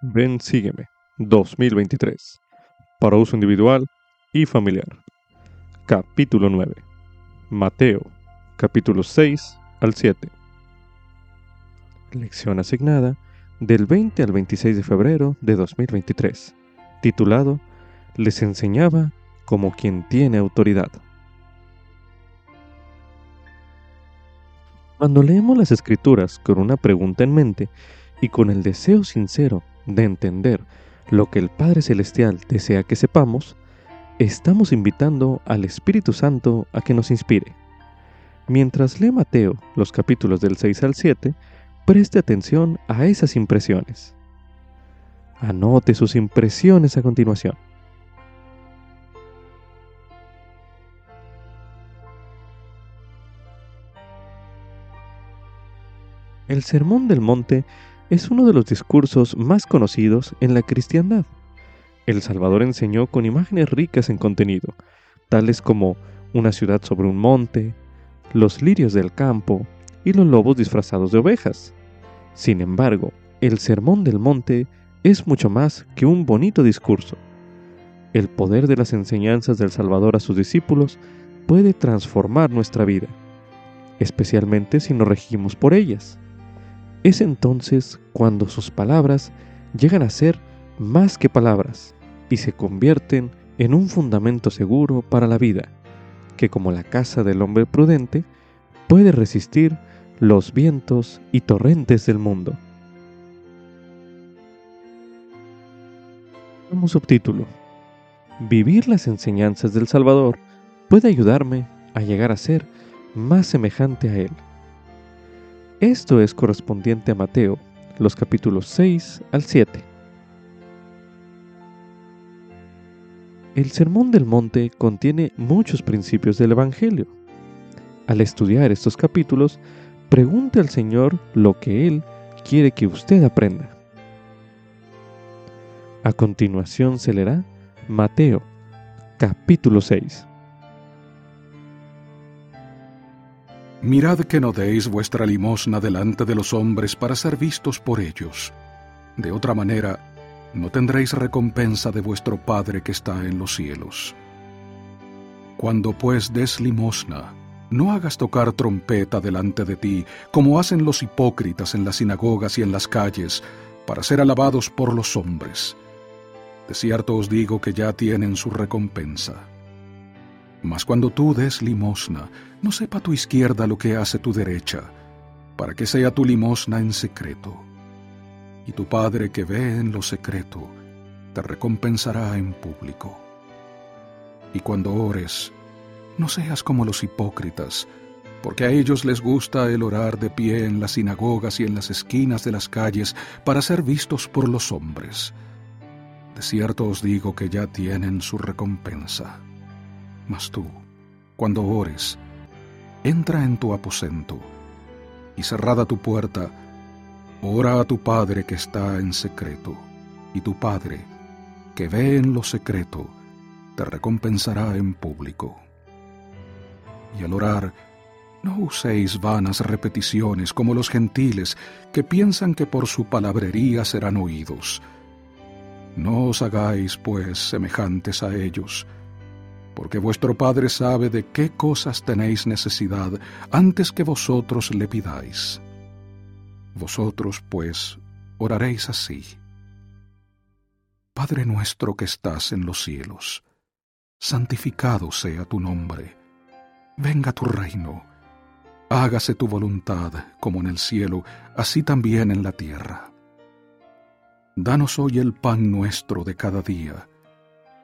Ven, sígueme 2023 para uso individual y familiar. Capítulo 9. Mateo, capítulos 6 al 7. Lección asignada del 20 al 26 de febrero de 2023, titulado Les enseñaba como quien tiene autoridad. Cuando leemos las escrituras con una pregunta en mente y con el deseo sincero de entender lo que el Padre Celestial desea que sepamos, estamos invitando al Espíritu Santo a que nos inspire. Mientras lee Mateo los capítulos del 6 al 7, preste atención a esas impresiones. Anote sus impresiones a continuación. El Sermón del Monte es uno de los discursos más conocidos en la cristiandad. El Salvador enseñó con imágenes ricas en contenido, tales como una ciudad sobre un monte, los lirios del campo y los lobos disfrazados de ovejas. Sin embargo, el Sermón del Monte es mucho más que un bonito discurso. El poder de las enseñanzas del Salvador a sus discípulos puede transformar nuestra vida, especialmente si nos regimos por ellas. Es entonces cuando sus palabras llegan a ser más que palabras y se convierten en un fundamento seguro para la vida, que como la casa del hombre prudente puede resistir los vientos y torrentes del mundo. Subtítulo, Vivir las enseñanzas del Salvador puede ayudarme a llegar a ser más semejante a Él. Esto es correspondiente a Mateo, los capítulos 6 al 7. El Sermón del Monte contiene muchos principios del Evangelio. Al estudiar estos capítulos, pregunte al Señor lo que Él quiere que usted aprenda. A continuación se leerá Mateo, capítulo 6. Mirad que no deis vuestra limosna delante de los hombres para ser vistos por ellos. De otra manera, no tendréis recompensa de vuestro Padre que está en los cielos. Cuando pues des limosna, no hagas tocar trompeta delante de ti, como hacen los hipócritas en las sinagogas y en las calles, para ser alabados por los hombres. De cierto os digo que ya tienen su recompensa. Mas cuando tú des limosna, no sepa tu izquierda lo que hace tu derecha, para que sea tu limosna en secreto. Y tu Padre que ve en lo secreto, te recompensará en público. Y cuando ores, no seas como los hipócritas, porque a ellos les gusta el orar de pie en las sinagogas y en las esquinas de las calles para ser vistos por los hombres. De cierto os digo que ya tienen su recompensa. Mas tú, cuando ores, entra en tu aposento y cerrada tu puerta, ora a tu Padre que está en secreto, y tu Padre, que ve en lo secreto, te recompensará en público. Y al orar, no uséis vanas repeticiones como los gentiles que piensan que por su palabrería serán oídos. No os hagáis, pues, semejantes a ellos, porque vuestro Padre sabe de qué cosas tenéis necesidad antes que vosotros le pidáis. Vosotros, pues, oraréis así. Padre nuestro que estás en los cielos, santificado sea tu nombre, venga tu reino, hágase tu voluntad como en el cielo, así también en la tierra. Danos hoy el pan nuestro de cada día,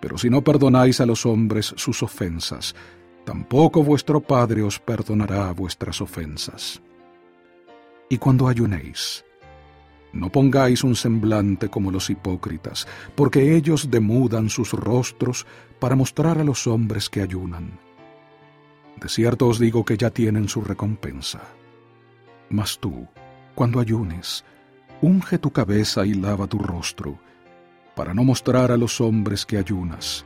pero si no perdonáis a los hombres sus ofensas, tampoco vuestro Padre os perdonará vuestras ofensas. Y cuando ayunéis, No pongáis un semblante como los hipócritas, porque ellos demudan sus rostros para mostrar a los hombres que ayunan. De cierto os digo que ya tienen su recompensa. Mas tú, cuando ayunes, unge tu cabeza y lava tu rostro, para no mostrar a los hombres que ayunas,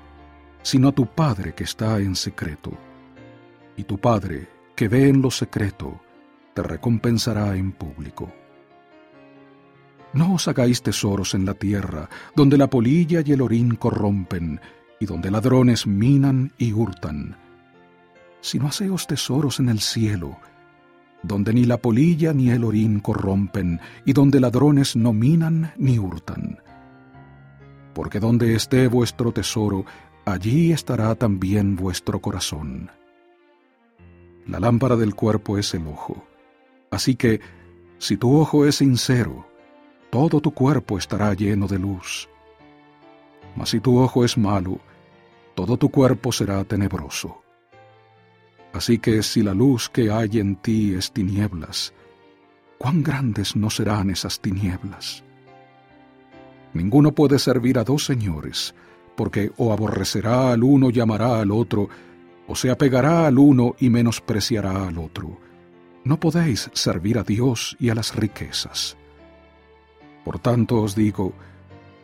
sino a tu Padre que está en secreto. Y tu Padre, que ve en lo secreto, te recompensará en público. No os hagáis tesoros en la tierra, donde la polilla y el orín corrompen, y donde ladrones minan y hurtan, sino haceos tesoros en el cielo, donde ni la polilla ni el orín corrompen, y donde ladrones no minan ni hurtan. Porque donde esté vuestro tesoro, allí estará también vuestro corazón. La lámpara del cuerpo es el ojo. Así que, si tu ojo es sincero, todo tu cuerpo estará lleno de luz. Mas si tu ojo es malo, todo tu cuerpo será tenebroso. Así que si la luz que hay en ti es tinieblas, cuán grandes no serán esas tinieblas. Ninguno puede servir a dos señores, porque o aborrecerá al uno y amará al otro, o se apegará al uno y menospreciará al otro. No podéis servir a Dios y a las riquezas. Por tanto os digo,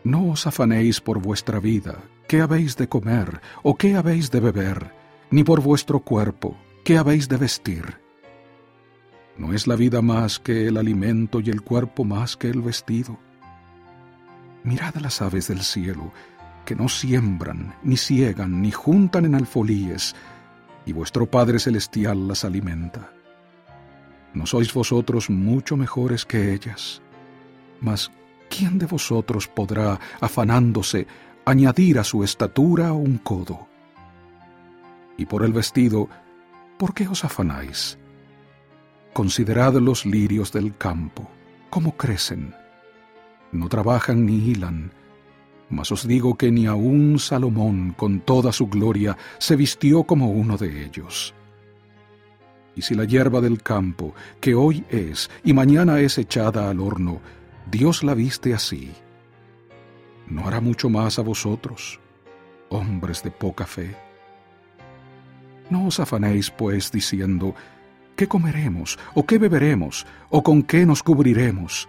no os afanéis por vuestra vida, qué habéis de comer o qué habéis de beber, ni por vuestro cuerpo, qué habéis de vestir. ¿No es la vida más que el alimento y el cuerpo más que el vestido? Mirad las aves del cielo, que no siembran, ni ciegan, ni juntan en alfolíes, y vuestro Padre Celestial las alimenta. ¿No sois vosotros mucho mejores que ellas? Mas, ¿quién de vosotros podrá, afanándose, añadir a su estatura un codo? Y por el vestido, ¿por qué os afanáis? Considerad los lirios del campo, cómo crecen. No trabajan ni hilan, mas os digo que ni aun Salomón, con toda su gloria, se vistió como uno de ellos. Y si la hierba del campo, que hoy es y mañana es echada al horno, Dios la viste así. ¿No hará mucho más a vosotros, hombres de poca fe? No os afanéis, pues, diciendo, ¿qué comeremos? ¿O qué beberemos? ¿O con qué nos cubriremos?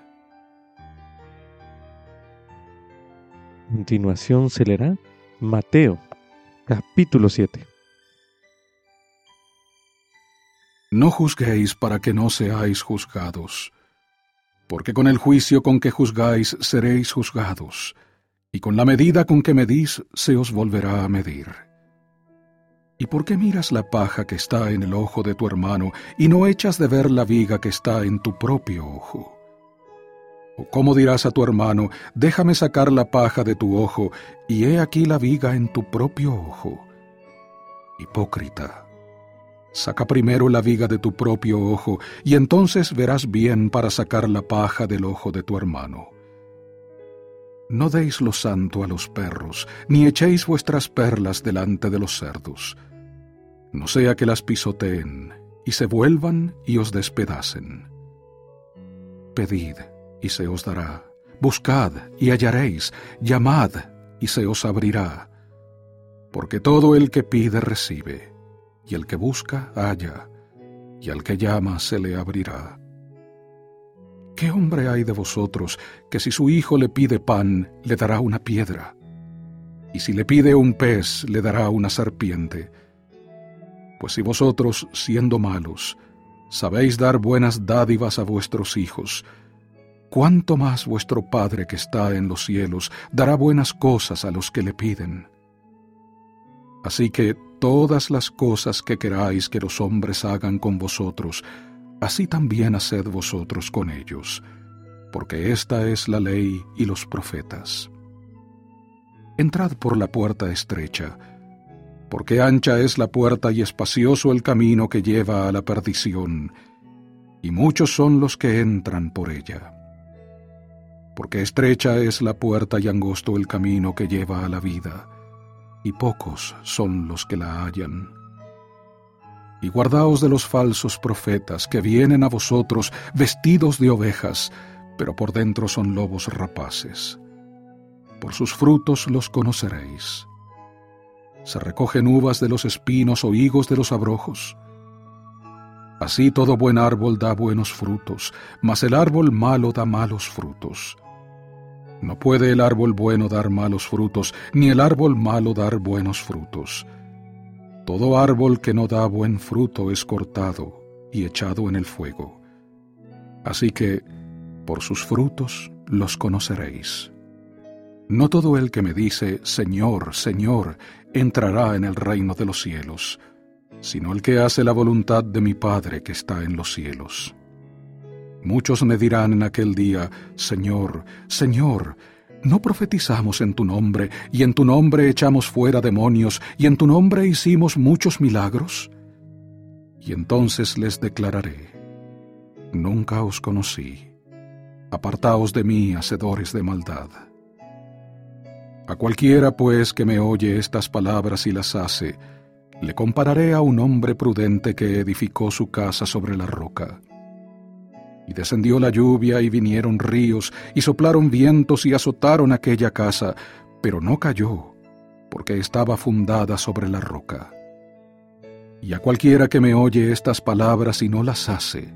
Continuación se leerá Mateo, capítulo 7. No juzguéis para que no seáis juzgados, porque con el juicio con que juzgáis seréis juzgados, y con la medida con que medís se os volverá a medir. ¿Y por qué miras la paja que está en el ojo de tu hermano y no echas de ver la viga que está en tu propio ojo? ¿O cómo dirás a tu hermano, déjame sacar la paja de tu ojo, y he aquí la viga en tu propio ojo? Hipócrita Saca primero la viga de tu propio ojo, y entonces verás bien para sacar la paja del ojo de tu hermano. No deis lo santo a los perros, ni echéis vuestras perlas delante de los cerdos, no sea que las pisoteen, y se vuelvan y os despedacen. Pedid, y se os dará, buscad, y hallaréis, llamad, y se os abrirá, porque todo el que pide recibe y el que busca halla, y al que llama se le abrirá. ¿Qué hombre hay de vosotros que si su hijo le pide pan, le dará una piedra? Y si le pide un pez, le dará una serpiente. Pues si vosotros, siendo malos, sabéis dar buenas dádivas a vuestros hijos, cuánto más vuestro Padre que está en los cielos dará buenas cosas a los que le piden. Así que todas las cosas que queráis que los hombres hagan con vosotros, así también haced vosotros con ellos, porque esta es la ley y los profetas. Entrad por la puerta estrecha, porque ancha es la puerta y espacioso el camino que lleva a la perdición, y muchos son los que entran por ella. Porque estrecha es la puerta y angosto el camino que lleva a la vida, y pocos son los que la hallan. Y guardaos de los falsos profetas que vienen a vosotros vestidos de ovejas, pero por dentro son lobos rapaces. Por sus frutos los conoceréis. Se recogen uvas de los espinos o higos de los abrojos. Así todo buen árbol da buenos frutos, mas el árbol malo da malos frutos. No puede el árbol bueno dar malos frutos, ni el árbol malo dar buenos frutos. Todo árbol que no da buen fruto es cortado y echado en el fuego. Así que, por sus frutos los conoceréis. No todo el que me dice, Señor, Señor, entrará en el reino de los cielos, sino el que hace la voluntad de mi Padre que está en los cielos. Muchos me dirán en aquel día, Señor, Señor, ¿no profetizamos en tu nombre, y en tu nombre echamos fuera demonios, y en tu nombre hicimos muchos milagros? Y entonces les declararé, Nunca os conocí, apartaos de mí, hacedores de maldad. A cualquiera, pues, que me oye estas palabras y las hace, le compararé a un hombre prudente que edificó su casa sobre la roca. Y descendió la lluvia y vinieron ríos y soplaron vientos y azotaron aquella casa, pero no cayó, porque estaba fundada sobre la roca. Y a cualquiera que me oye estas palabras y no las hace,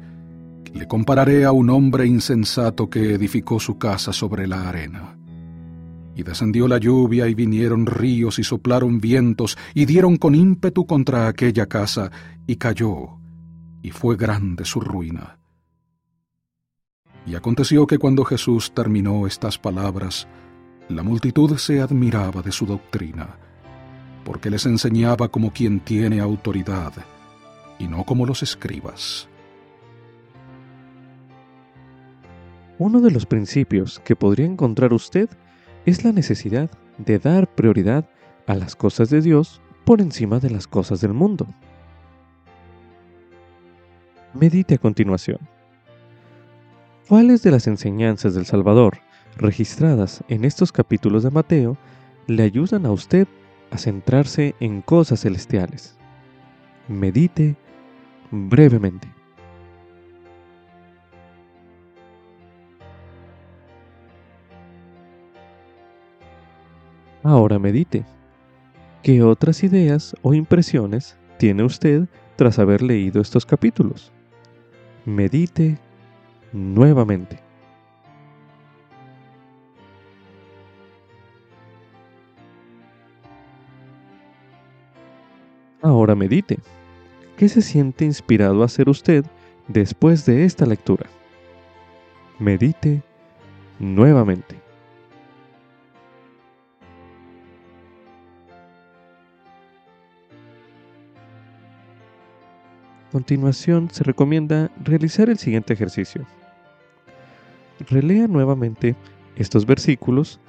le compararé a un hombre insensato que edificó su casa sobre la arena. Y descendió la lluvia y vinieron ríos y soplaron vientos y dieron con ímpetu contra aquella casa y cayó, y fue grande su ruina. Y aconteció que cuando Jesús terminó estas palabras, la multitud se admiraba de su doctrina, porque les enseñaba como quien tiene autoridad, y no como los escribas. Uno de los principios que podría encontrar usted es la necesidad de dar prioridad a las cosas de Dios por encima de las cosas del mundo. Medite a continuación. ¿Cuáles de las enseñanzas del Salvador registradas en estos capítulos de Mateo le ayudan a usted a centrarse en cosas celestiales? Medite brevemente. Ahora medite. ¿Qué otras ideas o impresiones tiene usted tras haber leído estos capítulos? Medite nuevamente. Ahora medite. ¿Qué se siente inspirado a hacer usted después de esta lectura? Medite nuevamente. Continuación se recomienda realizar el siguiente ejercicio. Relea nuevamente estos versículos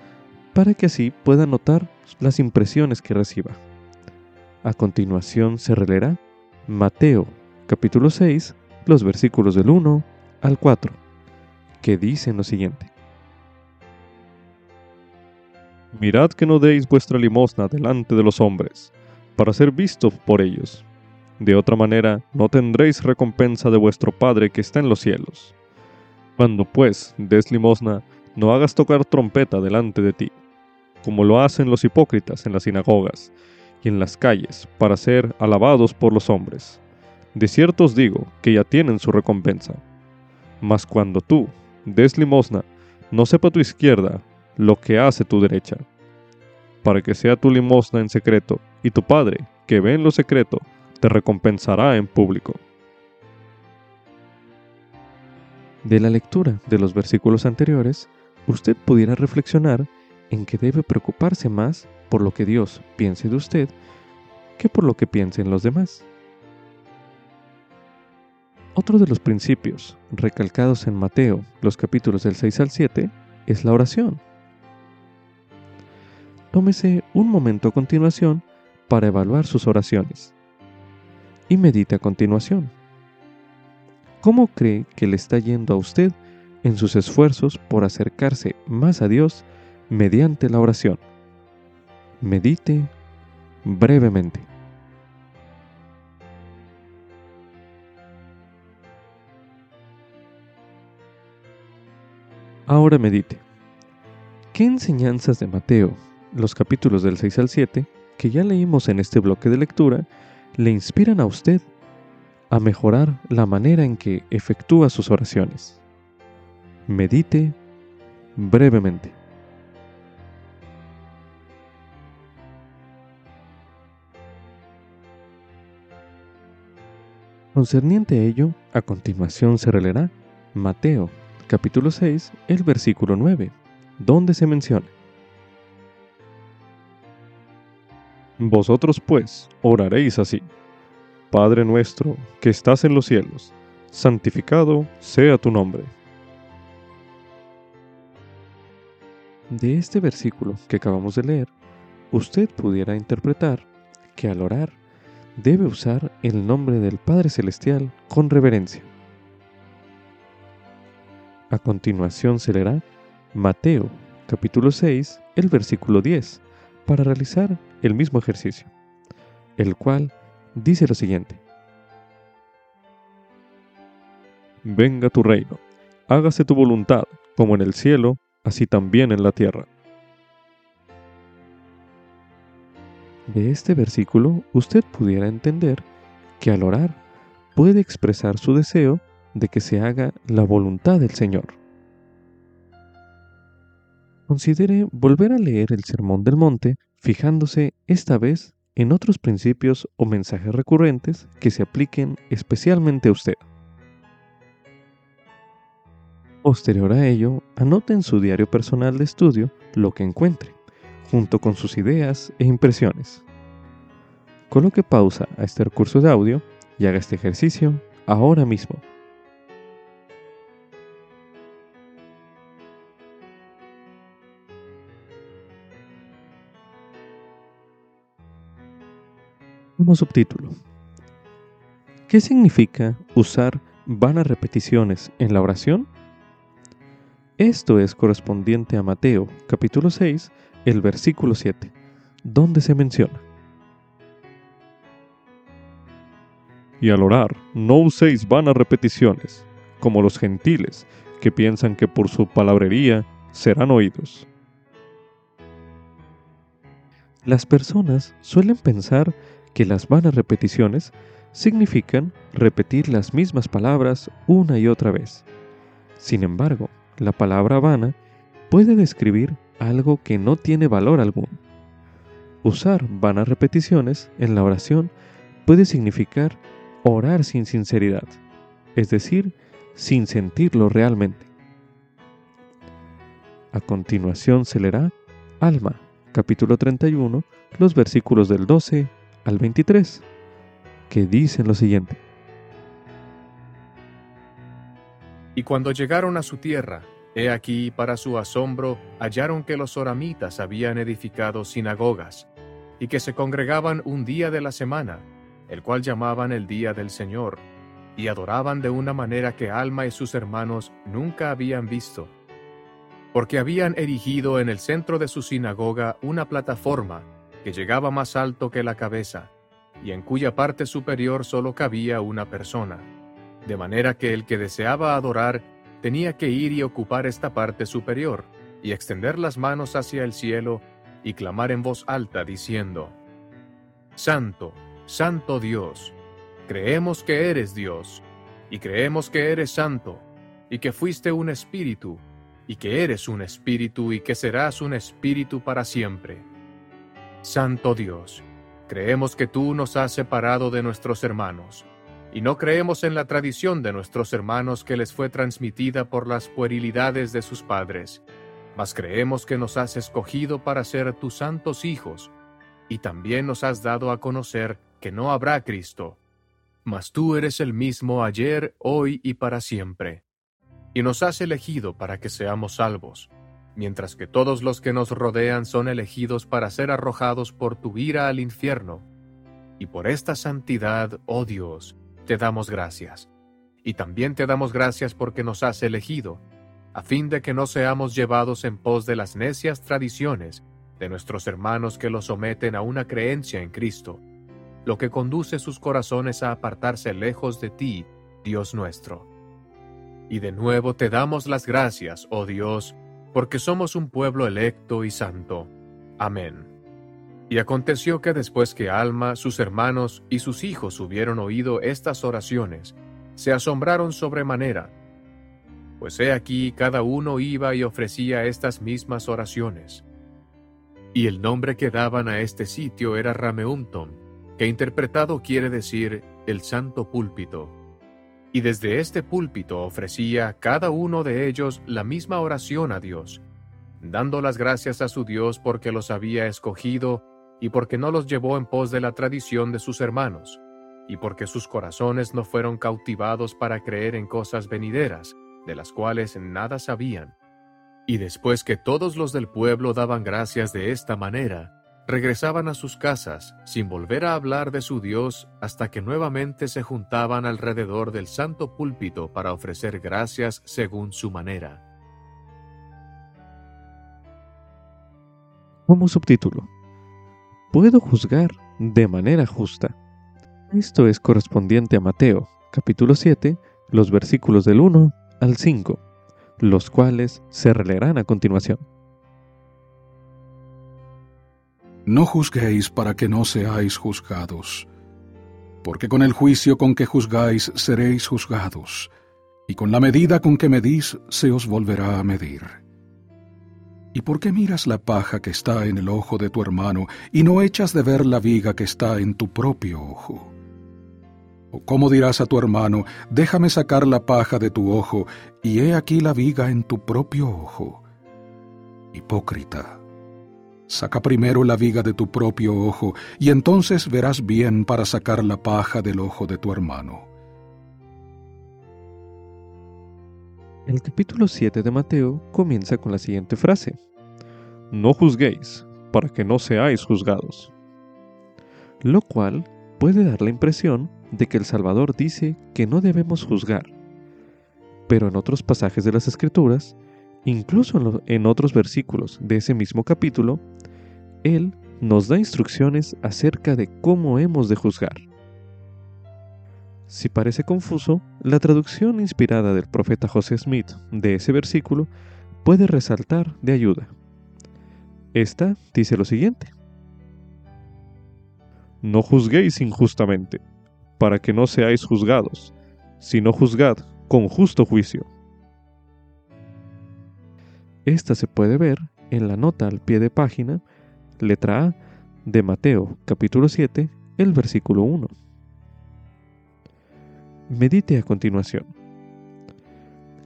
para que así pueda notar las impresiones que reciba. A continuación se releerá Mateo capítulo 6, los versículos del 1 al 4, que dicen lo siguiente. Mirad que no deis vuestra limosna delante de los hombres, para ser vistos por ellos. De otra manera, no tendréis recompensa de vuestro Padre que está en los cielos. Cuando pues des limosna, no hagas tocar trompeta delante de ti, como lo hacen los hipócritas en las sinagogas y en las calles, para ser alabados por los hombres. De cierto os digo que ya tienen su recompensa. Mas cuando tú des limosna, no sepa tu izquierda lo que hace tu derecha, para que sea tu limosna en secreto, y tu Padre, que ve en lo secreto, te recompensará en público. De la lectura de los versículos anteriores, usted pudiera reflexionar en que debe preocuparse más por lo que Dios piense de usted que por lo que piensen los demás. Otro de los principios recalcados en Mateo, los capítulos del 6 al 7, es la oración. Tómese un momento a continuación para evaluar sus oraciones y medite a continuación. ¿Cómo cree que le está yendo a usted en sus esfuerzos por acercarse más a Dios mediante la oración? Medite brevemente. Ahora medite. ¿Qué enseñanzas de Mateo, los capítulos del 6 al 7, que ya leímos en este bloque de lectura, le inspiran a usted a mejorar la manera en que efectúa sus oraciones? Medite brevemente. Concerniente a ello, a continuación se releerá Mateo capítulo 6, el versículo 9, donde se menciona. Vosotros pues oraréis así. Padre nuestro que estás en los cielos, santificado sea tu nombre. De este versículo que acabamos de leer, usted pudiera interpretar que al orar debe usar el nombre del Padre Celestial con reverencia. A continuación se leerá Mateo capítulo 6, el versículo 10, para realizar el mismo ejercicio, el cual dice lo siguiente. Venga tu reino, hágase tu voluntad, como en el cielo, así también en la tierra. De este versículo usted pudiera entender que al orar puede expresar su deseo de que se haga la voluntad del Señor. Considere volver a leer el Sermón del Monte, fijándose esta vez en otros principios o mensajes recurrentes que se apliquen especialmente a usted. Posterior a ello, anote en su diario personal de estudio lo que encuentre, junto con sus ideas e impresiones. Coloque pausa a este recurso de audio y haga este ejercicio ahora mismo. Subtítulo. ¿Qué significa usar vanas repeticiones en la oración? Esto es correspondiente a Mateo capítulo 6, el versículo 7, donde se menciona. Y al orar, no uséis vanas repeticiones, como los gentiles, que piensan que por su palabrería serán oídos. Las personas suelen pensar que las vanas repeticiones significan repetir las mismas palabras una y otra vez. Sin embargo, la palabra vana puede describir algo que no tiene valor alguno. Usar vanas repeticiones en la oración puede significar orar sin sinceridad, es decir, sin sentirlo realmente. A continuación se leerá Alma, capítulo 31, los versículos del 12 al 23, que dicen lo siguiente. Y cuando llegaron a su tierra, he aquí para su asombro hallaron que los oramitas habían edificado sinagogas, y que se congregaban un día de la semana, el cual llamaban el día del Señor, y adoraban de una manera que Alma y sus hermanos nunca habían visto. Porque habían erigido en el centro de su sinagoga una plataforma, que llegaba más alto que la cabeza, y en cuya parte superior solo cabía una persona, de manera que el que deseaba adorar tenía que ir y ocupar esta parte superior, y extender las manos hacia el cielo, y clamar en voz alta diciendo, Santo, Santo Dios, creemos que eres Dios, y creemos que eres santo, y que fuiste un espíritu, y que eres un espíritu, y que serás un espíritu para siempre Santo Dios, creemos que tú nos has separado de nuestros hermanos, y no creemos en la tradición de nuestros hermanos que les fue transmitida por las puerilidades de sus padres, mas creemos que nos has escogido para ser tus santos hijos, y también nos has dado a conocer que no habrá Cristo. mas tú eres el mismo ayer, hoy y para siempre. Y nos has elegido para que seamos salvos, mientras que todos los que nos rodean son elegidos para ser arrojados por tu ira al infierno. Y por esta santidad, oh Dios, te damos gracias. Y también te damos gracias porque nos has elegido, a fin de que no seamos llevados en pos de las necias tradiciones de nuestros hermanos que los someten a una creencia en Cristo, lo que conduce sus corazones a apartarse lejos de ti, Dios nuestro. Y de nuevo te damos las gracias, oh Dios, porque somos un pueblo electo y santo. Amén. Y aconteció que después que Alma, sus hermanos y sus hijos hubieron oído estas oraciones, se asombraron sobremanera, pues he aquí cada uno iba y ofrecía estas mismas oraciones. Y el nombre que daban a este sitio era Rameunton, que interpretado quiere decir el santo púlpito. Y desde este púlpito ofrecía cada uno de ellos la misma oración a Dios, dando las gracias a su Dios porque los había escogido y porque no los llevó en pos de la tradición de sus hermanos, y porque sus corazones no fueron cautivados para creer en cosas venideras, de las cuales nada sabían. Y después que todos los del pueblo daban gracias de esta manera, regresaban a sus casas sin volver a hablar de su Dios hasta que nuevamente se juntaban alrededor del santo púlpito para ofrecer gracias según su manera. Como subtítulo, puedo juzgar de manera justa. Esto es correspondiente a Mateo, capítulo 7, los versículos del 1 al 5, los cuales se releerán a continuación. No juzguéis para que no seáis juzgados, porque con el juicio con que juzgáis seréis juzgados, y con la medida con que medís se os volverá a medir. ¿Y por qué miras la paja que está en el ojo de tu hermano y no echas de ver la viga que está en tu propio ojo? ¿O cómo dirás a tu hermano, déjame sacar la paja de tu ojo, y he aquí la viga en tu propio ojo? Hipócrita, saca primero la viga de tu propio ojo, y entonces verás bien para sacar la paja del ojo de tu hermano. El capítulo 7 de Mateo comienza con la siguiente frase. No juzguéis, para que no seáis juzgados. Lo cual puede dar la impresión de que el Salvador dice que no debemos juzgar. Pero en otros pasajes de las Escrituras, incluso en, otros versículos de ese mismo capítulo, Él nos da instrucciones acerca de cómo hemos de juzgar. Si parece confuso, la traducción inspirada del profeta José Smith de ese versículo puede resaltar de ayuda. Esta dice lo siguiente. No juzguéis injustamente, para que no seáis juzgados, sino juzgad con justo juicio. Esta se puede ver en la nota al pie de página, letra A, de Mateo capítulo 7, el versículo 1. Medite a continuación.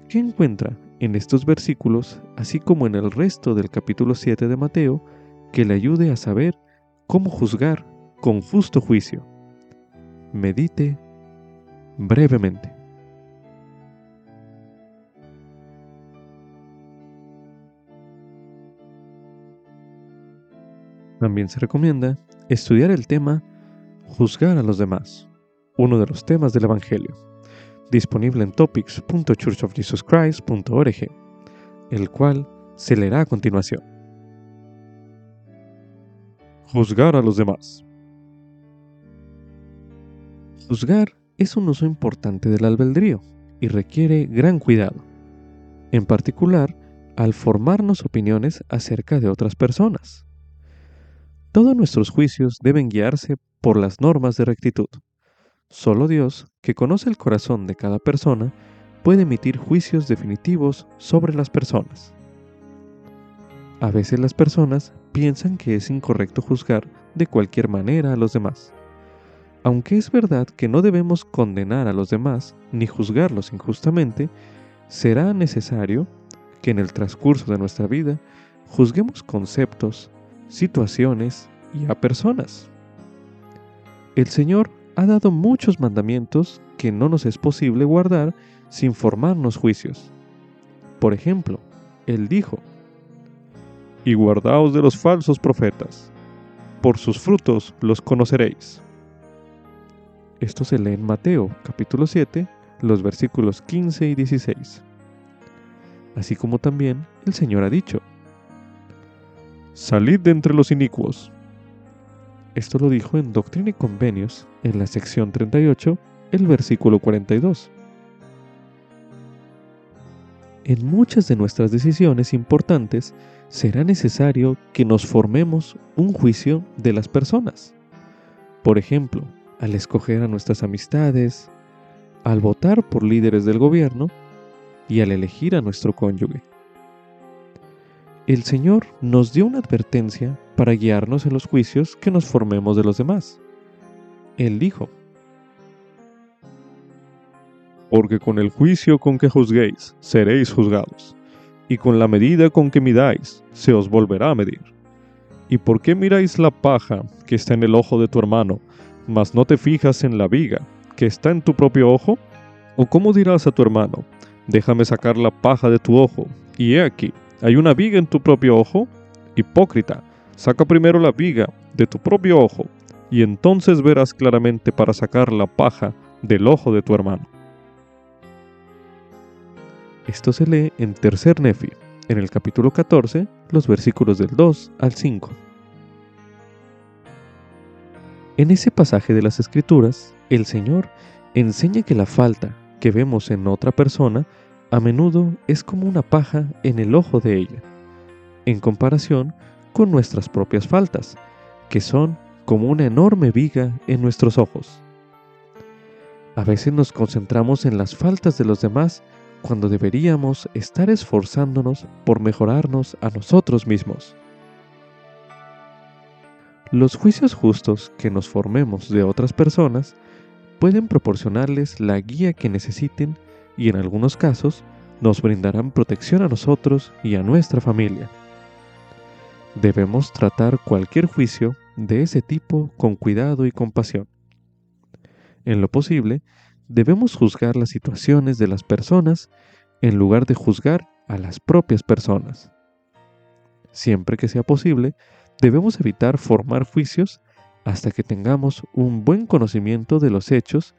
¿Qué encuentra en estos versículos, así como en el resto del capítulo 7 de Mateo, que le ayude a saber cómo juzgar con justo juicio? medite brevemente. También se recomienda estudiar el tema Juzgar a los demás, uno de los temas del Evangelio, disponible en topics.churchofjesuschrist.org, el cual se leerá a continuación. Juzgar a los demás. Juzgar es un uso importante del albedrío y requiere gran cuidado, en particular al formarnos opiniones acerca de otras personas. Todos nuestros juicios deben guiarse por las normas de rectitud. Solo Dios, que conoce el corazón de cada persona, puede emitir juicios definitivos sobre las personas. A veces las personas piensan que es incorrecto juzgar de cualquier manera a los demás. Aunque es verdad que no debemos condenar a los demás ni juzgarlos injustamente, será necesario que en el transcurso de nuestra vida juzguemos conceptos, situaciones y a personas. El Señor ha dado muchos mandamientos que no nos es posible guardar sin formarnos juicios. Por ejemplo, Él dijo, Y guardaos de los falsos profetas, por sus frutos los conoceréis. Esto se lee en Mateo capítulo 7, los versículos 15 y 16. Así como también el Señor ha dicho, Salid de entre los inicuos. Esto lo dijo en Doctrina y Convenios, en la sección 38, el versículo 42. En muchas de nuestras decisiones importantes será necesario que nos formemos un juicio de las personas. Por ejemplo, al escoger a nuestras amistades, al votar por líderes del gobierno y al elegir a nuestro cónyuge. El Señor nos dio una advertencia para guiarnos en los juicios que nos formemos de los demás. Él dijo, Porque con el juicio con que juzguéis seréis juzgados, y con la medida con que midáis se os volverá a medir. ¿Y por qué miráis la paja que está en el ojo de tu hermano, mas no te fijas en la viga que está en tu propio ojo? ¿O cómo dirás a tu hermano, déjame sacar la paja de tu ojo, y he aquí, hay una viga en tu propio ojo? Hipócrita, saca primero la viga de tu propio ojo, y entonces verás claramente para sacar la paja del ojo de tu hermano. Esto se lee en Tercer Nefi, en el capítulo 14, los versículos del 2 al 5. En ese pasaje de las Escrituras, el Señor enseña que la falta que vemos en otra persona a menudo es como una paja en el ojo de ella, en comparación con nuestras propias faltas, que son como una enorme viga en nuestros ojos. A veces nos concentramos en las faltas de los demás cuando deberíamos estar esforzándonos por mejorarnos a nosotros mismos. Los juicios justos que nos formemos de otras personas pueden proporcionarles la guía que necesiten y en algunos casos nos brindarán protección a nosotros y a nuestra familia. Debemos tratar cualquier juicio de ese tipo con cuidado y compasión. En lo posible, debemos juzgar las situaciones de las personas en lugar de juzgar a las propias personas. Siempre que sea posible, debemos evitar formar juicios hasta que tengamos un buen conocimiento de los hechos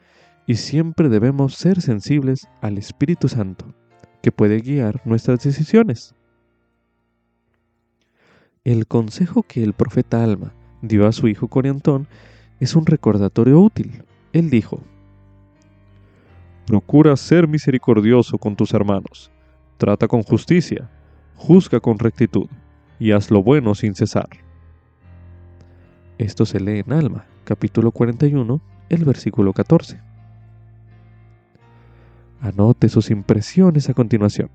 y siempre debemos ser sensibles al Espíritu Santo, que puede guiar nuestras decisiones. El consejo que el profeta Alma dio a su hijo Coriantón es un recordatorio útil. Él dijo, Procura ser misericordioso con tus hermanos, trata con justicia, juzga con rectitud y haz lo bueno sin cesar. Esto se lee en Alma, capítulo 41, el versículo 14. Anote sus impresiones a continuación.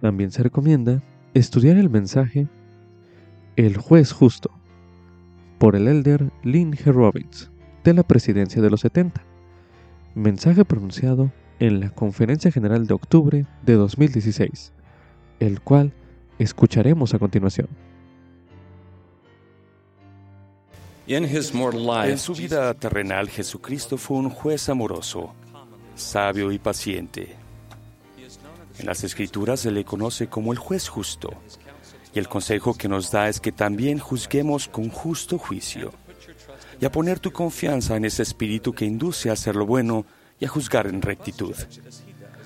También se recomienda estudiar el mensaje El juez justo por el elder Lynn. Robbins de la presidencia de los 70. Mensaje pronunciado en la Conferencia General de octubre de 2016, el cual escucharemos a continuación. En su vida terrenal, Jesucristo fue un juez amoroso, sabio y paciente. En las Escrituras se le conoce como el juez justo, y el consejo que nos da es que también juzguemos con justo juicio, y a poner tu confianza en ese espíritu que induce a hacer lo bueno y a juzgar en rectitud.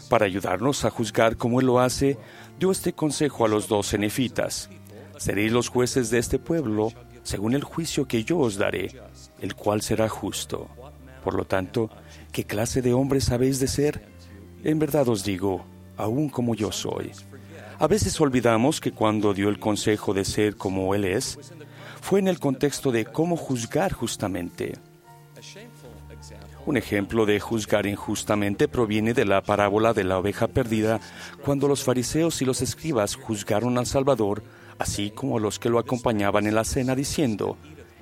Para ayudarnos a juzgar como Él lo hace, dio este consejo a los dos nefitas. Seréis los jueces de este pueblo según el juicio que yo os daré, el cual será justo. Por lo tanto, ¿qué clase de hombres habéis de ser? En verdad os digo, aún como yo soy. A veces olvidamos que cuando dio el consejo de ser como Él es, fue en el contexto de cómo juzgar justamente. Un ejemplo de juzgar injustamente proviene de la parábola de la oveja perdida, cuando los fariseos y los escribas juzgaron al Salvador, así como los que lo acompañaban en la cena, diciendo,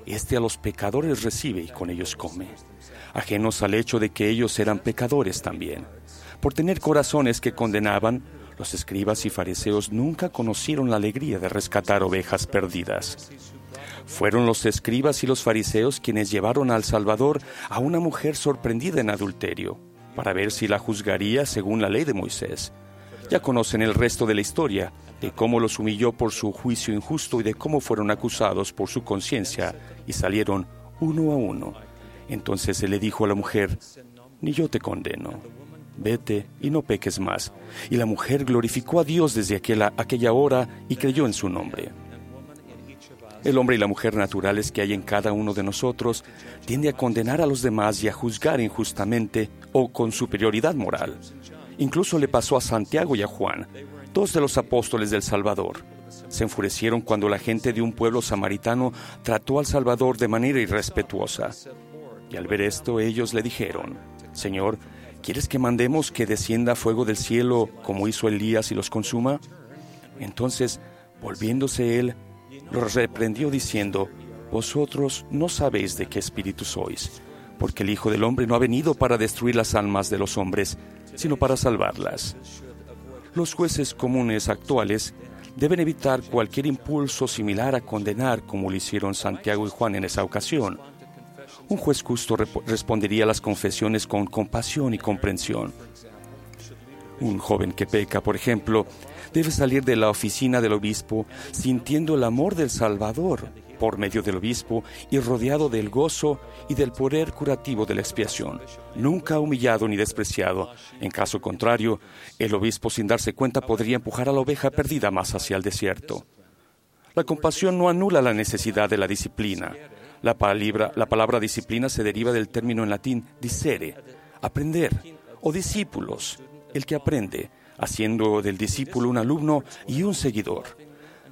Este a los pecadores recibe y con ellos come, ajenos al hecho de que ellos eran pecadores también. Por tener corazones que condenaban, Los escribas y fariseos nunca conocieron la alegría de rescatar ovejas perdidas. Fueron los escribas y los fariseos quienes llevaron al Salvador a una mujer sorprendida en adulterio, para ver si la juzgaría según la ley de Moisés. Ya conocen el resto de la historia, de cómo los humilló por su juicio injusto y de cómo fueron acusados por su conciencia y salieron uno a uno. Entonces se le dijo a la mujer, ni yo te condeno, vete y no peques más. Y la mujer glorificó a Dios desde aquella, aquella hora y creyó en su nombre. El hombre y la mujer naturales que hay en cada uno de nosotros tiende a condenar a los demás y a juzgar injustamente o con superioridad moral. Incluso le pasó a Santiago y a Juan, dos de los apóstoles del Salvador. Se enfurecieron cuando la gente de un pueblo samaritano trató al Salvador de manera irrespetuosa. Y al ver esto ellos le dijeron, Señor, ¿quieres que mandemos que descienda fuego del cielo como hizo Elías y los consuma? Entonces, volviéndose él, los reprendió diciendo, Vosotros no sabéis de qué espíritu sois, porque el Hijo del Hombre no ha venido para destruir las almas de los hombres, sino para salvarlas. Los jueces comunes actuales deben evitar cualquier impulso similar a condenar como lo hicieron Santiago y Juan en esa ocasión. Un juez justo respondería a las confesiones con compasión y comprensión. Un joven que peca, por ejemplo, debe salir de la oficina del obispo sintiendo el amor del Salvador por medio del obispo y rodeado del gozo y del poder curativo de la expiación, nunca humillado ni despreciado. En caso contrario, el obispo sin darse cuenta podría empujar a la oveja perdida más hacia el desierto. La compasión no anula la necesidad de la disciplina. La palabra, la palabra disciplina se deriva del término en latín disere, aprender, o discípulos, el que aprende, haciendo del discípulo un alumno y un seguidor.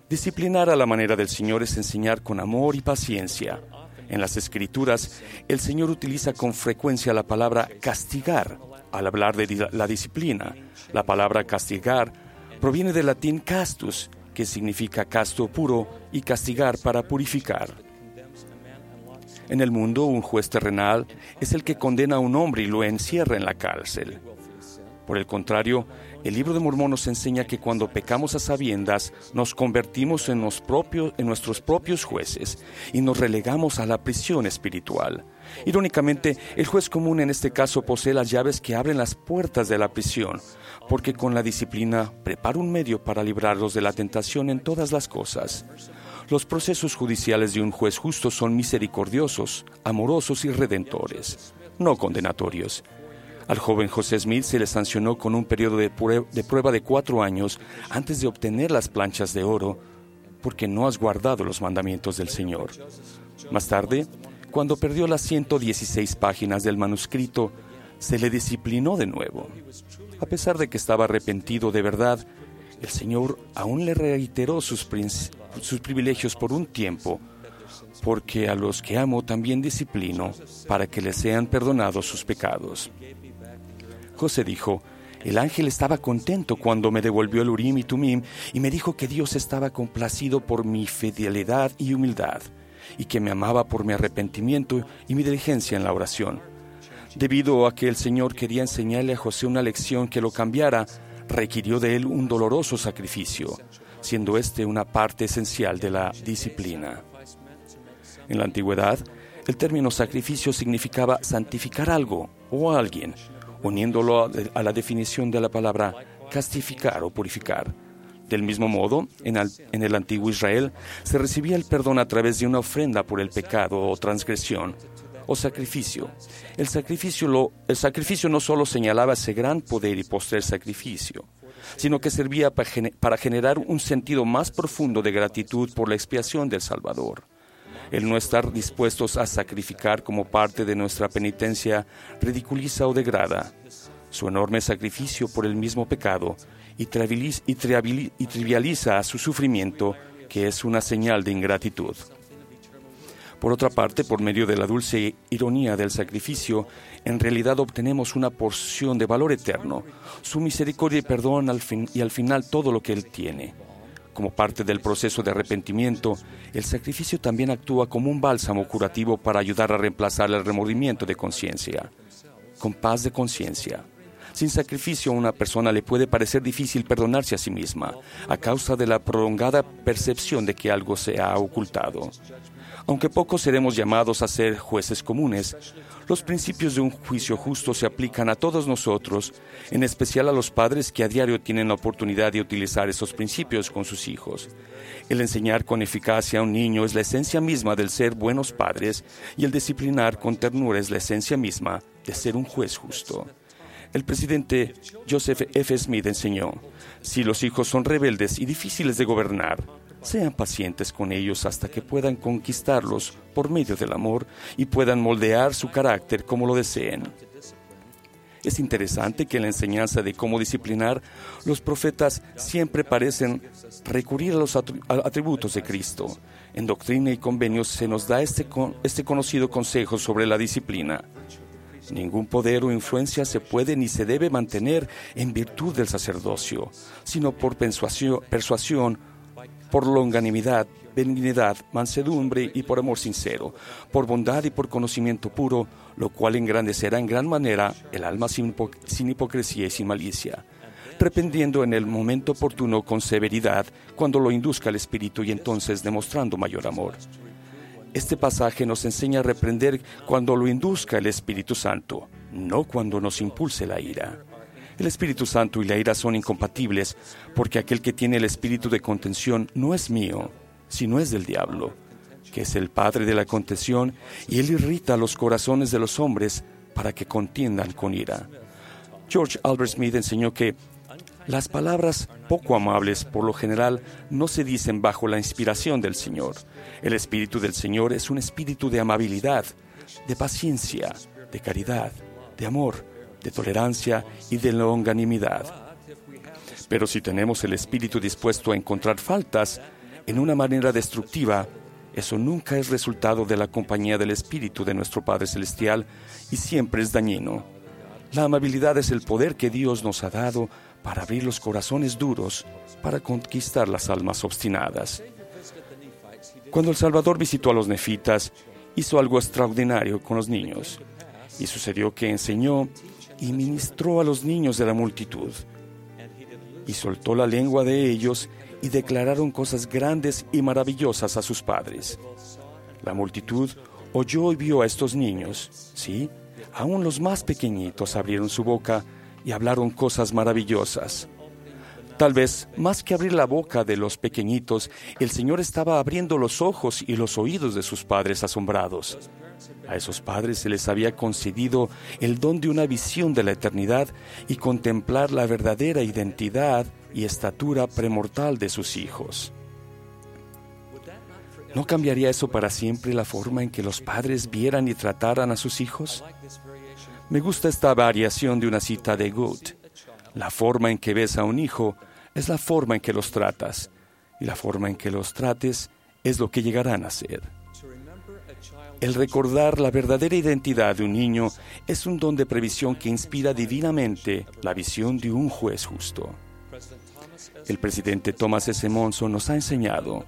Disciplinar a la manera del Señor es enseñar con amor y paciencia. En las Escrituras, el Señor utiliza con frecuencia la palabra castigar al hablar de la disciplina. La palabra castigar proviene del latín castus, que significa casto puro, y castigar para purificar. En el mundo, un juez terrenal es el que condena a un hombre y lo encierra en la cárcel. Por el contrario, el libro de Mormón nos enseña que cuando pecamos a sabiendas, nos convertimos en, en nuestros propios jueces y nos relegamos a la prisión espiritual. Irónicamente, el juez común en este caso posee las llaves que abren las puertas de la prisión, porque con la disciplina prepara un medio para librarlos de la tentación en todas las cosas. Los procesos judiciales de un juez justo son misericordiosos, amorosos y redentores, no condenatorios. Al joven José Smith se le sancionó con un periodo de, prueba de cuatro años antes de obtener las planchas de oro, porque no has guardado los mandamientos del Señor. Más tarde, cuando perdió las 116 páginas del manuscrito, se le disciplinó de nuevo. A pesar de que estaba arrepentido de verdad, el Señor aún le reiteró sus, sus privilegios por un tiempo, porque a los que amo también disciplino, para que les sean perdonados sus pecados. José dijo, el ángel estaba contento cuando me devolvió el Urim y Tumim y me dijo que Dios estaba complacido por mi fidelidad y humildad y que me amaba por mi arrepentimiento y mi diligencia en la oración. Debido a que el Señor quería enseñarle a José una lección que lo cambiara, requirió de él un doloroso sacrificio, siendo este una parte esencial de la disciplina. En la antigüedad, el término sacrificio significaba santificar algo o a alguien, uniéndolo a la definición de la palabra castificar o purificar. Del mismo modo, en el, antiguo Israel se recibía el perdón a través de una ofrenda por el pecado o transgresión o sacrificio. El sacrificio, el sacrificio no solo señalaba ese gran poder y postrer sacrificio, sino que servía para generar un sentido más profundo de gratitud por la expiación del Salvador. El no estar dispuestos a sacrificar como parte de nuestra penitencia ridiculiza o degrada su enorme sacrificio por el mismo pecado y, trivializa su sufrimiento, que es una señal de ingratitud. Por otra parte, por medio de la dulce ironía del sacrificio, en realidad obtenemos una porción de valor eterno, su misericordia y perdón al fin, y al final todo lo que Él tiene. Como parte del proceso de arrepentimiento, el sacrificio también actúa como un bálsamo curativo para ayudar a reemplazar el remordimiento de conciencia. Con paz de conciencia, Sin sacrificio a una persona le puede parecer difícil perdonarse a sí misma a causa de la prolongada percepción de que algo se ha ocultado. Aunque pocos seremos llamados a ser jueces comunes, los principios de un juicio justo se aplican a todos nosotros, en especial a los padres que a diario tienen la oportunidad de utilizar esos principios con sus hijos. El enseñar con eficacia a un niño es la esencia misma del ser buenos padres y el disciplinar con ternura es la esencia misma de ser un juez justo. El presidente Joseph F. Smith enseñó, si los hijos son rebeldes y difíciles de gobernar, sean pacientes con ellos hasta que puedan conquistarlos por medio del amor y puedan moldear su carácter como lo deseen. Es interesante que en la enseñanza de cómo disciplinar, los profetas siempre parecen recurrir a los atributos de Cristo. En doctrina y convenios se nos da este, este conocido consejo sobre la disciplina. Ningún poder o influencia se puede ni se debe mantener en virtud del sacerdocio, sino por persuasión, por longanimidad, benignidad, mansedumbre y por amor sincero, por bondad y por conocimiento puro, lo cual engrandecerá en gran manera el alma sin, hipocresía y sin malicia, rependiendo en el momento oportuno con severidad cuando lo induzca el Espíritu y entonces demostrando mayor amor. Este pasaje nos enseña a reprender cuando lo induzca el Espíritu Santo, no cuando nos impulse la ira. El Espíritu Santo y la ira son incompatibles, porque aquel que tiene el espíritu de contención no es mío, sino es del diablo, que es el padre de la contención, y él irrita los corazones de los hombres para que contiendan con ira. George Albert Smith enseñó que las palabras poco amables por lo general no se dicen bajo la inspiración del Señor. El espíritu del Señor es un espíritu de amabilidad, de paciencia, de caridad, de amor, de tolerancia y de longanimidad. Pero si tenemos el espíritu dispuesto a encontrar faltas en una manera destructiva, eso nunca es resultado de la compañía del espíritu de nuestro Padre Celestial y siempre es dañino. La amabilidad es el poder que Dios nos ha dado para abrir los corazones duros, para conquistar las almas obstinadas. Cuando el Salvador visitó a los nefitas, hizo algo extraordinario con los niños, y sucedió que enseñó y ministró a los niños de la multitud. Y soltó la lengua de ellos y declararon cosas grandes y maravillosas a sus padres. La multitud oyó y vio a estos niños, sí, aún los más pequeñitos abrieron su boca y hablaron cosas maravillosas. Tal vez, más que abrir la boca de los pequeñitos, el Señor estaba abriendo los ojos y los oídos de sus padres asombrados. A esos padres se les había concedido el don de una visión de la eternidad y contemplar la verdadera identidad y estatura premortal de sus hijos. ¿No cambiaría eso para siempre la forma en que los padres vieran y trataran a sus hijos? Me gusta esta variación de una cita de Good. La forma en que ves a un hijo es la forma en que los tratas, y la forma en que los trates es lo que llegarán a ser. El recordar la verdadera identidad de un niño es un don de previsión que inspira divinamente la visión de un juez justo. El presidente Thomas S. Monson nos ha enseñado,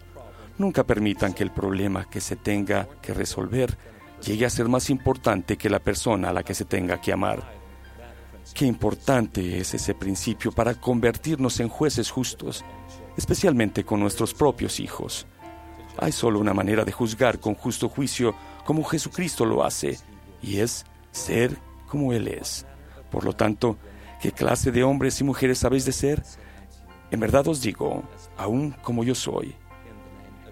nunca permitan que el problema que se tenga que resolver llegue a ser más importante que la persona a la que se tenga que amar. Qué importante es ese principio para convertirnos en jueces justos, especialmente con nuestros propios hijos. Hay solo una manera de juzgar con justo juicio como Jesucristo lo hace, y es ser como Él es. Por lo tanto, ¿qué clase de hombres y mujeres habéis de ser? En verdad os digo, aún como yo soy.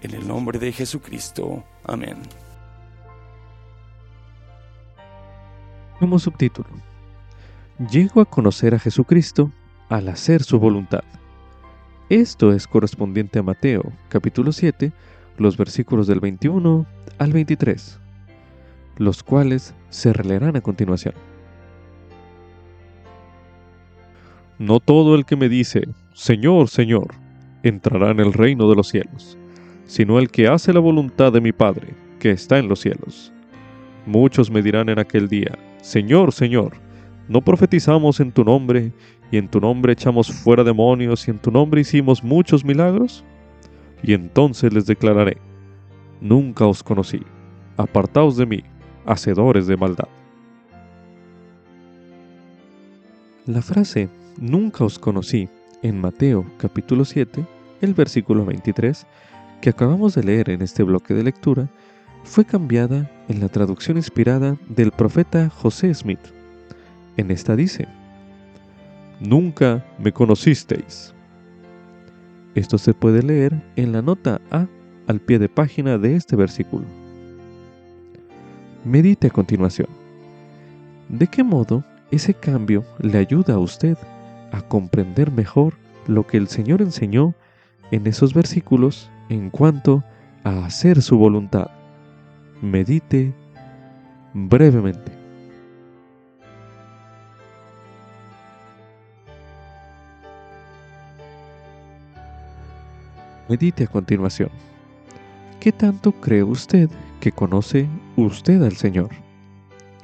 En el nombre de Jesucristo. Amén. Como subtítulo, llego a conocer a Jesucristo al hacer su voluntad. Esto es correspondiente a Mateo, capítulo 7, los versículos del 21 al 23, los cuales se releerán a continuación. No todo el que me dice, Señor, Señor, entrará en el reino de los cielos, sino el que hace la voluntad de mi Padre, que está en los cielos. Muchos me dirán en aquel día, Señor, Señor, ¿no profetizamos en tu nombre, y en tu nombre echamos fuera demonios, y en tu nombre hicimos muchos milagros? Y entonces les declararé, nunca os conocí, apartaos de mí, hacedores de maldad. La frase nunca os conocí en Mateo capítulo 7, el versículo 23, que acabamos de leer en este bloque de lectura, fue cambiada en la traducción inspirada del profeta José Smith. En esta dice, Nunca me conocisteis. Esto se puede leer en la nota A al pie de página de este versículo. Medite a continuación. ¿De qué modo ese cambio le ayuda a usted a comprender mejor lo que el Señor enseñó en esos versículos en cuanto a hacer su voluntad? Medite brevemente. Medite a continuación. ¿Qué tanto cree usted que conoce usted al Señor?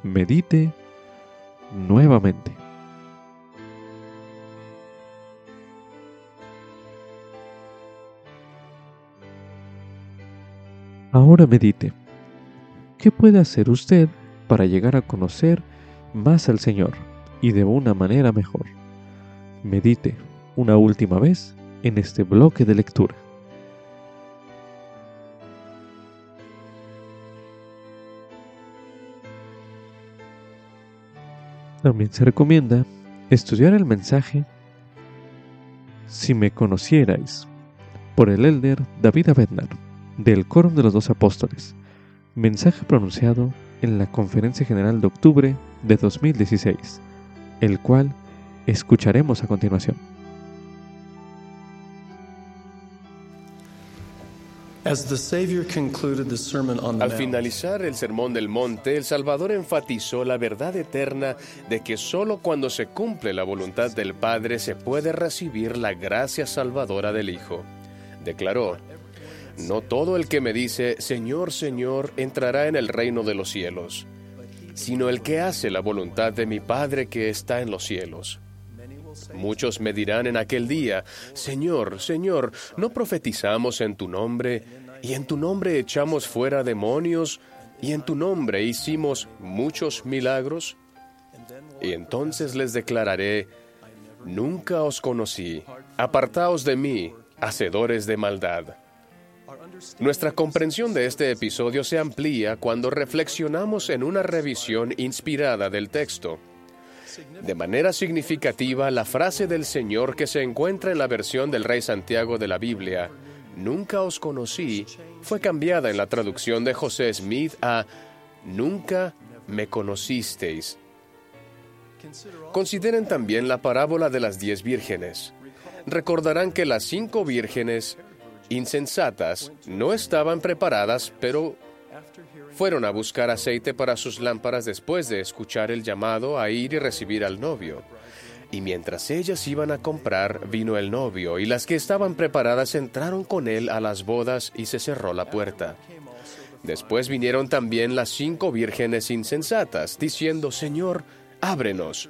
Medite nuevamente. Ahora medite. ¿Qué puede hacer usted para llegar a conocer más al Señor y de una manera mejor? Medite una última vez en este bloque de lectura. También se recomienda estudiar el mensaje Si me conocierais por el elder David Abednar del Coro de los Dos Apóstoles, mensaje pronunciado en la Conferencia General de octubre de 2016, el cual escucharemos a continuación. Al finalizar el Sermón del Monte, el Salvador enfatizó la verdad eterna de que solo cuando se cumple la voluntad del Padre se puede recibir la gracia salvadora del Hijo. Declaró, No todo el que me dice, Señor, Señor, entrará en el reino de los cielos, sino el que hace la voluntad de mi Padre que está en los cielos. Muchos me dirán en aquel día, Señor, Señor, ¿no profetizamos en tu nombre? Y en tu nombre echamos fuera demonios, y en tu nombre hicimos muchos milagros. Y entonces les declararé, Nunca os conocí, apartaos de mí, hacedores de maldad. Nuestra comprensión de este episodio se amplía cuando reflexionamos en una revisión inspirada del texto. De manera significativa, la frase del Señor que se encuentra en la versión del Rey Santiago de la Biblia, Nunca os conocí, fue cambiada en la traducción de José Smith a Nunca me conocisteis. Consideren también la parábola de las diez vírgenes. Recordarán que las cinco vírgenes insensatas no estaban preparadas, pero fueron a buscar aceite para sus lámparas después de escuchar el llamado a ir y recibir al novio. Y mientras ellas iban a comprar, vino el novio, y las que estaban preparadas entraron con él a las bodas y se cerró la puerta. Después vinieron también las cinco vírgenes insensatas, diciendo, Señor, ábrenos.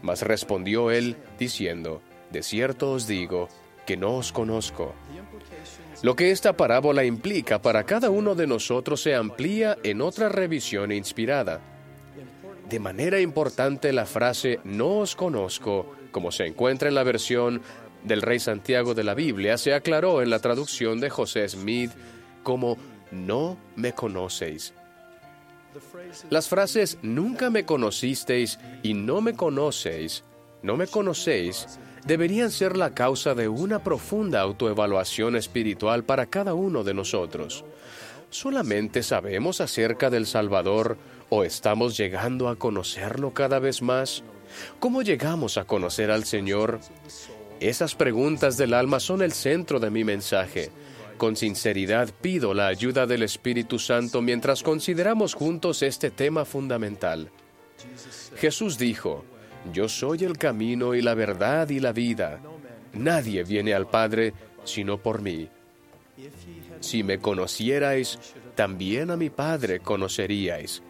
Mas respondió él, diciendo, De cierto os digo, que no os conozco. Lo que esta parábola implica para cada uno de nosotros se amplía en otra revisión inspirada. De manera importante la frase no os conozco, como se encuentra en la versión del Rey Santiago de la Biblia, se aclaró en la traducción de José Smith como no me conocéis. Las frases nunca me conocisteis y no me conocéis, no me conocéis, deberían ser la causa de una profunda autoevaluación espiritual para cada uno de nosotros. ¿Solamente sabemos acerca del Salvador o estamos llegando a conocerlo cada vez más? ¿Cómo llegamos a conocer al Señor? Esas preguntas del alma son el centro de mi mensaje. Con sinceridad pido la ayuda del Espíritu Santo mientras consideramos juntos este tema fundamental. Jesús dijo, yo soy el camino y la verdad y la vida. Nadie viene al Padre sino por mí. Si me conocierais, también a mi Padre conoceríais.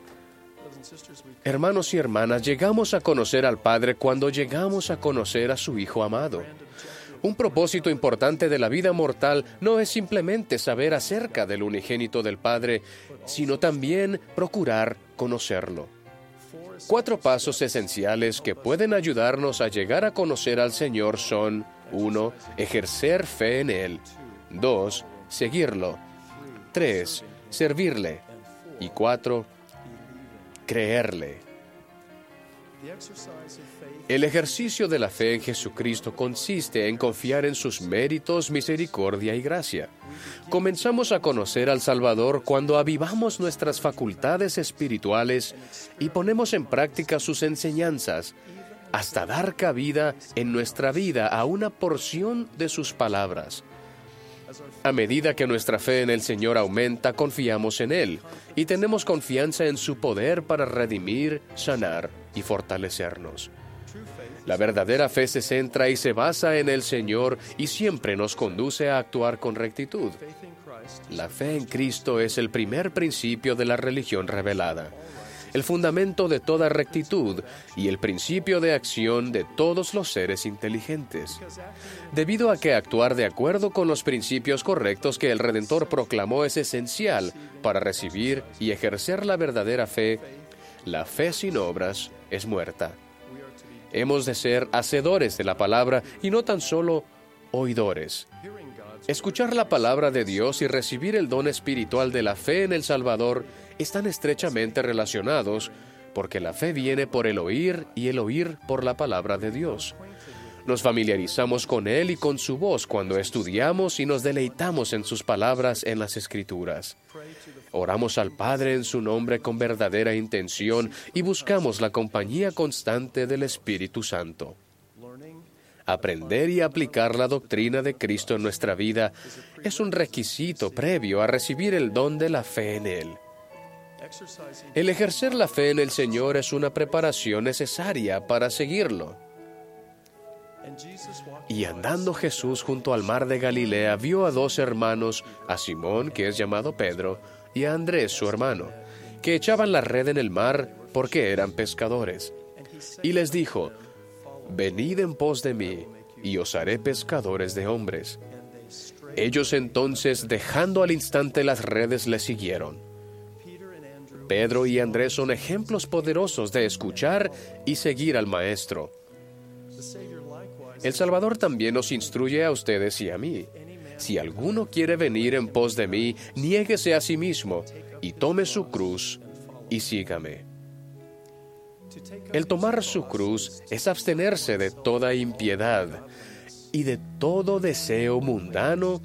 Hermanos y hermanas, llegamos a conocer al Padre cuando llegamos a conocer a su Hijo amado. Un propósito importante de la vida mortal no es simplemente saber acerca del unigénito del Padre, sino también procurar conocerlo. Cuatro pasos esenciales que pueden ayudarnos a llegar a conocer al Señor son 1. Ejercer fe en Él. 2. Seguirlo. 3. Servirle. Y 4. Creerle. El ejercicio de la fe en Jesucristo consiste en confiar en sus méritos, misericordia y gracia. Comenzamos a conocer al Salvador cuando avivamos nuestras facultades espirituales y ponemos en práctica sus enseñanzas, hasta dar cabida en nuestra vida a una porción de sus palabras. A medida que nuestra fe en el Señor aumenta, confiamos en Él y tenemos confianza en su poder para redimir, sanar y fortalecernos. La verdadera fe se centra y se basa en el Señor y siempre nos conduce a actuar con rectitud. La fe en Cristo es el primer principio de la religión revelada, el fundamento de toda rectitud y el principio de acción de todos los seres inteligentes. Debido a que actuar de acuerdo con los principios correctos que el Redentor proclamó es esencial para recibir y ejercer la verdadera fe, la fe sin obras es muerta. Hemos de ser hacedores de la palabra y no tan solo oidores. Escuchar la palabra de Dios y recibir el don espiritual de la fe en el Salvador están estrechamente relacionados porque la fe viene por el oír y el oír por la palabra de Dios. Nos familiarizamos con Él y con su voz cuando estudiamos y nos deleitamos en sus palabras en las Escrituras. Oramos al Padre en su nombre con verdadera intención y buscamos la compañía constante del Espíritu Santo. Aprender y aplicar la doctrina de Cristo en nuestra vida es un requisito previo a recibir el don de la fe en Él. El ejercer la fe en el Señor es una preparación necesaria para seguirlo. Y andando Jesús junto al mar de Galilea, vio a dos hermanos, a Simón, que es llamado Pedro, y a Andrés, su hermano, que echaban la red en el mar porque eran pescadores. Y les dijo, Venid en pos de mí, y os haré pescadores de hombres. Ellos entonces, dejando al instante las redes, le siguieron. Pedro y Andrés son ejemplos poderosos de escuchar y seguir al Maestro. El Salvador también nos instruye a ustedes y a mí. Si alguno quiere venir en pos de mí, niéguese a sí mismo y tome su cruz y sígame. El tomar su cruz es abstenerse de toda impiedad y de todo deseo mundano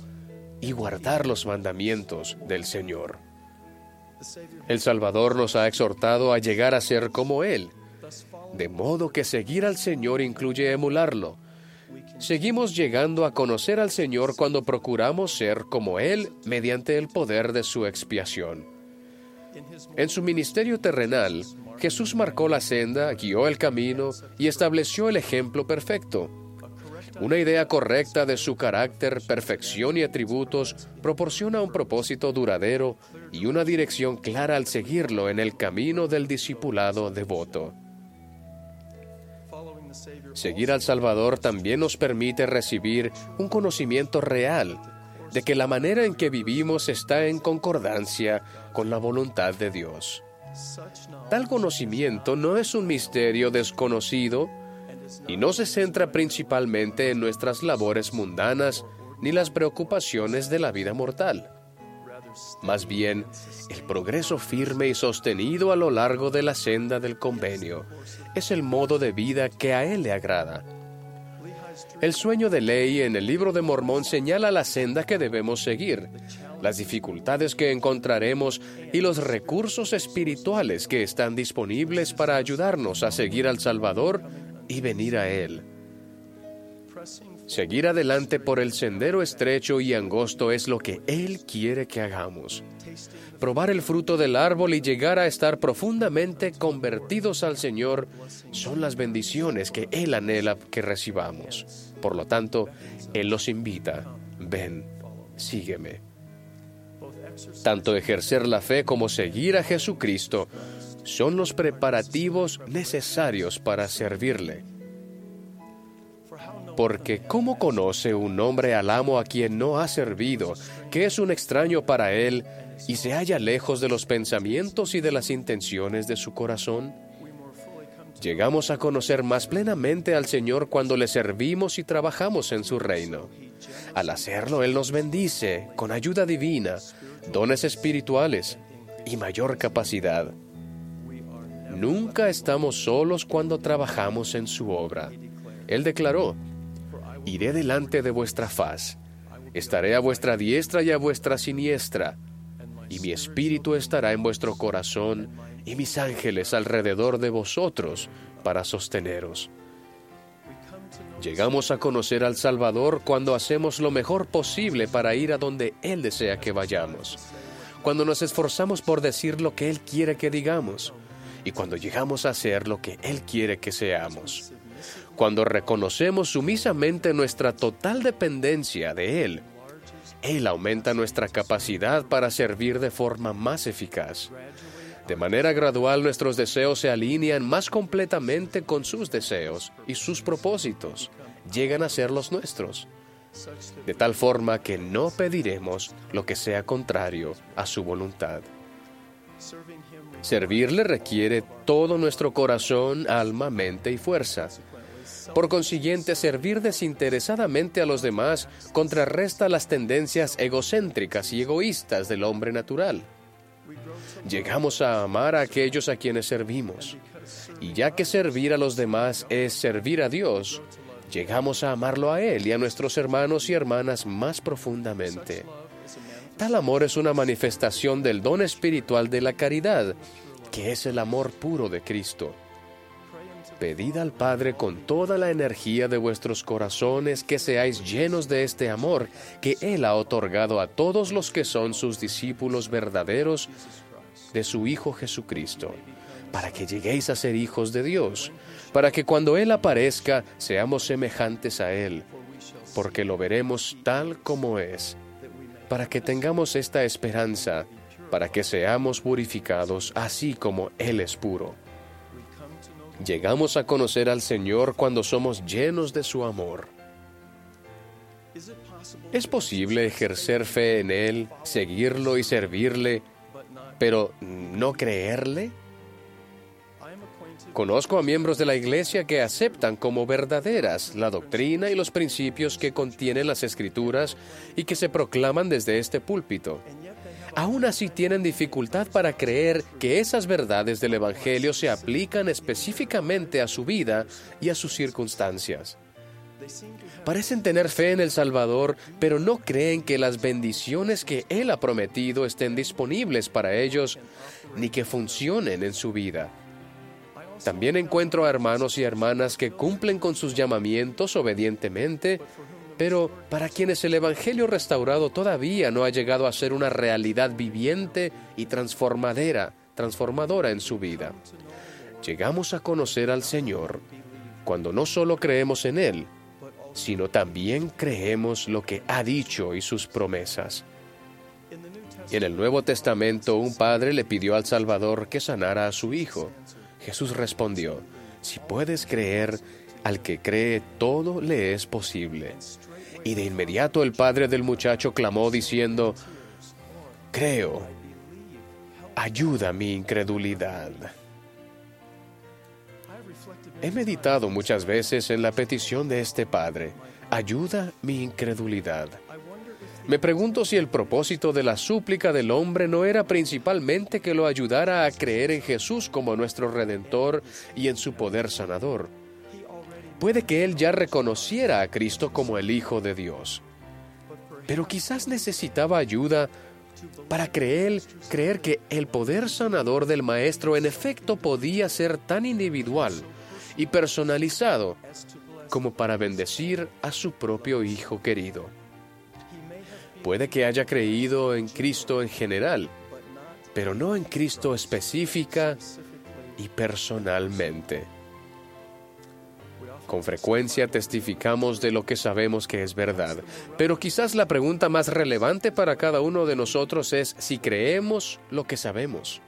y guardar los mandamientos del Señor. El Salvador nos ha exhortado a llegar a ser como Él, de modo que seguir al Señor incluye emularlo, Seguimos llegando a conocer al Señor cuando procuramos ser como Él mediante el poder de su expiación. En su ministerio terrenal, Jesús marcó la senda, guió el camino y estableció el ejemplo perfecto. Una idea correcta de su carácter, perfección y atributos proporciona un propósito duradero y una dirección clara al seguirlo en el camino del discipulado devoto. Seguir al Salvador también nos permite recibir un conocimiento real de que la manera en que vivimos está en concordancia con la voluntad de Dios. Tal conocimiento no es un misterio desconocido y no se centra principalmente en nuestras labores mundanas ni las preocupaciones de la vida mortal. Más bien, el progreso firme y sostenido a lo largo de la senda del convenio es el modo de vida que a Él le agrada. El sueño de ley en el libro de Mormón señala la senda que debemos seguir, las dificultades que encontraremos y los recursos espirituales que están disponibles para ayudarnos a seguir al Salvador y venir a Él. Seguir adelante por el sendero estrecho y angosto es lo que Él quiere que hagamos. Probar el fruto del árbol y llegar a estar profundamente convertidos al Señor son las bendiciones que Él anhela que recibamos. Por lo tanto, Él nos invita, ven, sígueme. Tanto ejercer la fe como seguir a Jesucristo son los preparativos necesarios para servirle. Porque ¿cómo conoce un hombre al amo a quien no ha servido, que es un extraño para él y se halla lejos de los pensamientos y de las intenciones de su corazón? Llegamos a conocer más plenamente al Señor cuando le servimos y trabajamos en su reino. Al hacerlo, Él nos bendice con ayuda divina, dones espirituales y mayor capacidad. Nunca estamos solos cuando trabajamos en su obra. Él declaró, Iré delante de vuestra faz, estaré a vuestra diestra y a vuestra siniestra, y mi espíritu estará en vuestro corazón y mis ángeles alrededor de vosotros para sosteneros. Llegamos a conocer al Salvador cuando hacemos lo mejor posible para ir a donde Él desea que vayamos, cuando nos esforzamos por decir lo que Él quiere que digamos y cuando llegamos a hacer lo que Él quiere que seamos. Cuando reconocemos sumisamente nuestra total dependencia de Él, Él aumenta nuestra capacidad para servir de forma más eficaz. De manera gradual nuestros deseos se alinean más completamente con sus deseos y sus propósitos llegan a ser los nuestros. De tal forma que no pediremos lo que sea contrario a su voluntad. Servirle requiere todo nuestro corazón, alma, mente y fuerza. Por consiguiente, servir desinteresadamente a los demás contrarresta las tendencias egocéntricas y egoístas del hombre natural llegamos a amar a aquellos a quienes servimos. Y ya que servir a los demás es servir a Dios, llegamos a amarlo a Él y a nuestros hermanos y hermanas más profundamente. Tal amor es una manifestación del don espiritual de la caridad, que es el amor puro de Cristo. Pedid al Padre con toda la energía de vuestros corazones que seáis llenos de este amor que Él ha otorgado a todos los que son sus discípulos verdaderos de su Hijo Jesucristo, para que lleguéis a ser hijos de Dios, para que cuando Él aparezca seamos semejantes a Él, porque lo veremos tal como es, para que tengamos esta esperanza, para que seamos purificados así como Él es puro. Llegamos a conocer al Señor cuando somos llenos de su amor. ¿Es posible ejercer fe en Él, seguirlo y servirle pero no creerle? Conozco a miembros de la Iglesia que aceptan como verdaderas la doctrina y los principios que contienen las Escrituras y que se proclaman desde este púlpito. Aún así tienen dificultad para creer que esas verdades del Evangelio se aplican específicamente a su vida y a sus circunstancias. Parecen tener fe en el Salvador, pero no creen que las bendiciones que Él ha prometido estén disponibles para ellos, ni que funcionen en su vida. También encuentro a hermanos y hermanas que cumplen con sus llamamientos obedientemente, pero para quienes el Evangelio restaurado todavía no ha llegado a ser una realidad viviente y transformadera, transformadora en su vida. Llegamos a conocer al Señor cuando no solo creemos en Él, sino también creemos lo que ha dicho y sus promesas. En el Nuevo Testamento un padre le pidió al Salvador que sanara a su hijo. Jesús respondió, si puedes creer, al que cree todo le es posible. Y de inmediato el padre del muchacho clamó diciendo, creo, ayuda mi incredulidad. He meditado muchas veces en la petición de este Padre, ayuda mi incredulidad. Me pregunto si el propósito de la súplica del hombre no era principalmente que lo ayudara a creer en Jesús como nuestro Redentor y en su poder sanador. Puede que él ya reconociera a Cristo como el Hijo de Dios, pero quizás necesitaba ayuda para creer, creer que el poder sanador del Maestro en efecto podía ser tan individual y personalizado como para bendecir a su propio Hijo querido. Puede que haya creído en Cristo en general, pero no en Cristo específica y personalmente. Con frecuencia testificamos de lo que sabemos que es verdad, pero quizás la pregunta más relevante para cada uno de nosotros es si creemos lo que sabemos.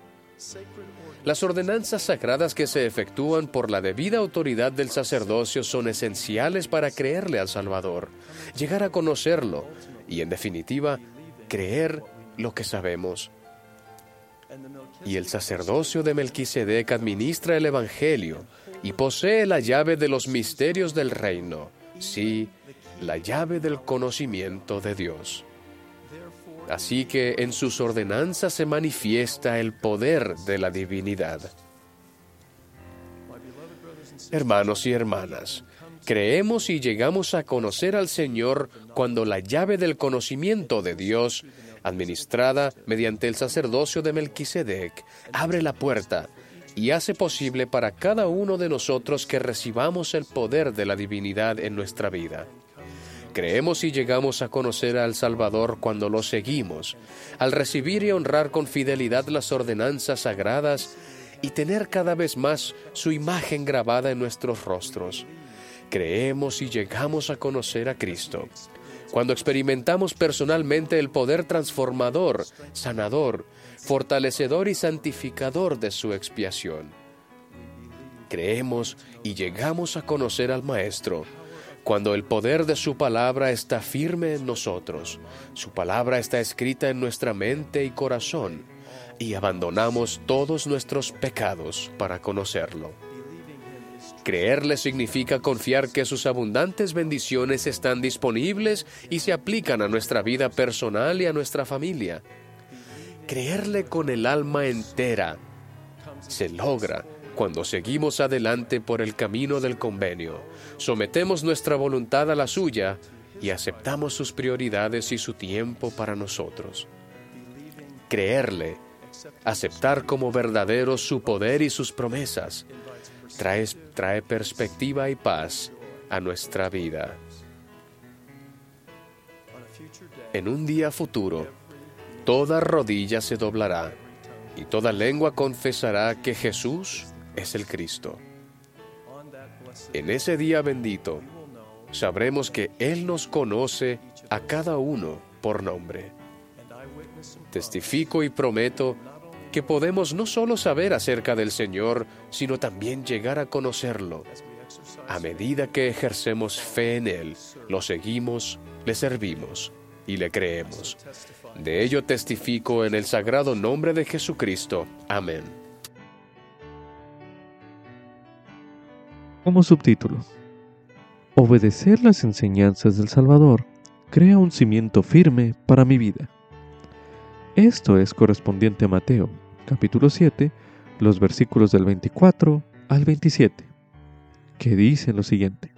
Las ordenanzas sagradas que se efectúan por la debida autoridad del sacerdocio son esenciales para creerle al Salvador, llegar a conocerlo y, en definitiva, creer lo que sabemos. Y el sacerdocio de Melquisedec administra el Evangelio, y posee la llave de los misterios del reino, sí, la llave del conocimiento de Dios. Así que en sus ordenanzas se manifiesta el poder de la divinidad. Hermanos y hermanas, creemos y llegamos a conocer al Señor cuando la llave del conocimiento de Dios, administrada mediante el sacerdocio de Melquisedec, abre la puerta y hace posible para cada uno de nosotros que recibamos el poder de la divinidad en nuestra vida. Creemos y llegamos a conocer al Salvador cuando lo seguimos, al recibir y honrar con fidelidad las ordenanzas sagradas y tener cada vez más su imagen grabada en nuestros rostros. Creemos y llegamos a conocer a Cristo cuando experimentamos personalmente el poder transformador, sanador, fortalecedor y santificador de su expiación. Creemos y llegamos a conocer al Maestro cuando el poder de su palabra está firme en nosotros, su palabra está escrita en nuestra mente y corazón, y abandonamos todos nuestros pecados para conocerlo. Creerle significa confiar que sus abundantes bendiciones están disponibles y se aplican a nuestra vida personal y a nuestra familia. Creerle con el alma entera se logra cuando seguimos adelante por el camino del convenio, sometemos nuestra voluntad a la suya y aceptamos sus prioridades y su tiempo para nosotros. Creerle, aceptar como verdadero su poder y sus promesas, trae, trae perspectiva y paz a nuestra vida. En un día futuro, toda rodilla se doblará y toda lengua confesará que Jesús es el Cristo. En ese día bendito, sabremos que Él nos conoce a cada uno por nombre. Testifico y prometo que podemos no solo saber acerca del Señor, sino también llegar a conocerlo. A medida que ejercemos fe en Él, lo seguimos, le servimos y le creemos. De ello testifico en el sagrado nombre de Jesucristo. Amén. Como subtítulo, Obedecer las enseñanzas del Salvador crea un cimiento firme para mi vida. Esto es correspondiente a Mateo, capítulo 7, los versículos del 24 al 27, que dicen lo siguiente.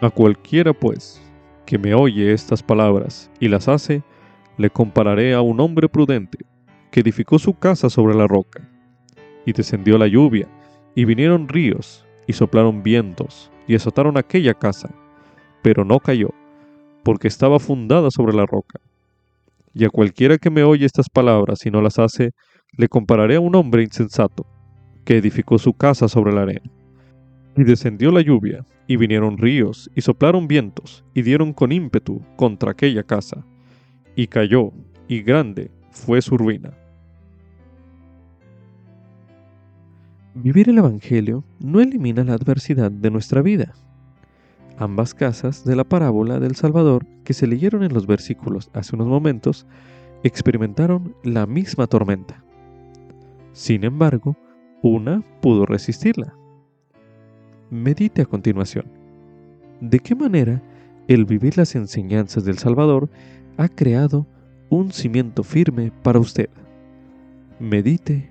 A cualquiera, pues, que me oye estas palabras y las hace, le compararé a un hombre prudente que edificó su casa sobre la roca. Y descendió la lluvia, y vinieron ríos, y soplaron vientos, y azotaron aquella casa, pero no cayó, porque estaba fundada sobre la roca. Y a cualquiera que me oye estas palabras y no las hace, le compararé a un hombre insensato, que edificó su casa sobre la arena. Y descendió la lluvia, y vinieron ríos, y soplaron vientos, y dieron con ímpetu contra aquella casa. Y cayó, y grande fue su ruina. Vivir el Evangelio no elimina la adversidad de nuestra vida. Ambas casas de la parábola del Salvador que se leyeron en los versículos hace unos momentos experimentaron la misma tormenta. Sin embargo, una pudo resistirla. Medite a continuación. ¿De qué manera el vivir las enseñanzas del Salvador ha creado un cimiento firme para usted? Medite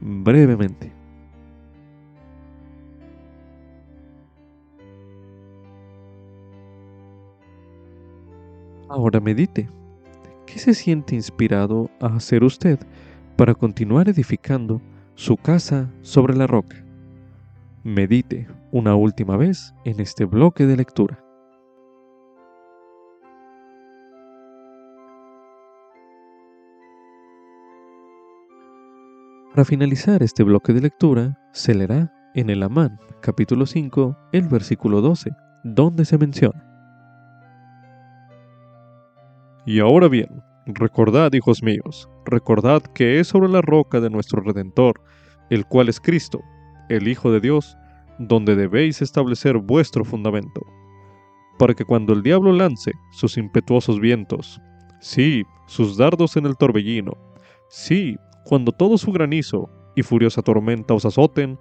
brevemente. Ahora medite. ¿Qué se siente inspirado a hacer usted para continuar edificando su casa sobre la roca? Medite una última vez en este bloque de lectura. Para finalizar este bloque de lectura, se leerá en el Amán, capítulo 5, el versículo 12, donde se menciona. Y ahora bien, recordad, hijos míos, recordad que es sobre la roca de nuestro Redentor, el cual es Cristo, el Hijo de Dios, donde debéis establecer vuestro fundamento, para que cuando el diablo lance sus impetuosos vientos, sí, sus dardos en el torbellino, sí, cuando todo su granizo y furiosa tormenta os azoten,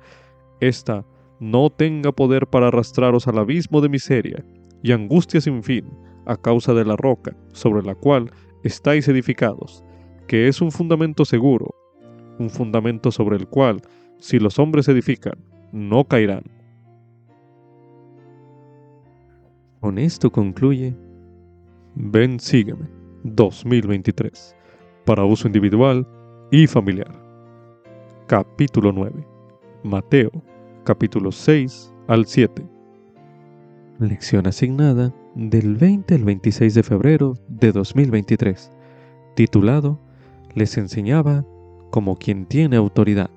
ésta no tenga poder para arrastraros al abismo de miseria y angustia sin fin a causa de la roca sobre la cual estáis edificados, que es un fundamento seguro, un fundamento sobre el cual, si los hombres edifican, no caerán. Con esto concluye Ven Sígueme 2023 para uso individual y familiar. Capítulo 9. Mateo, capítulo 6 al 7. Lección asignada del 20 al 26 de febrero de 2023, titulado Les enseñaba como quien tiene autoridad.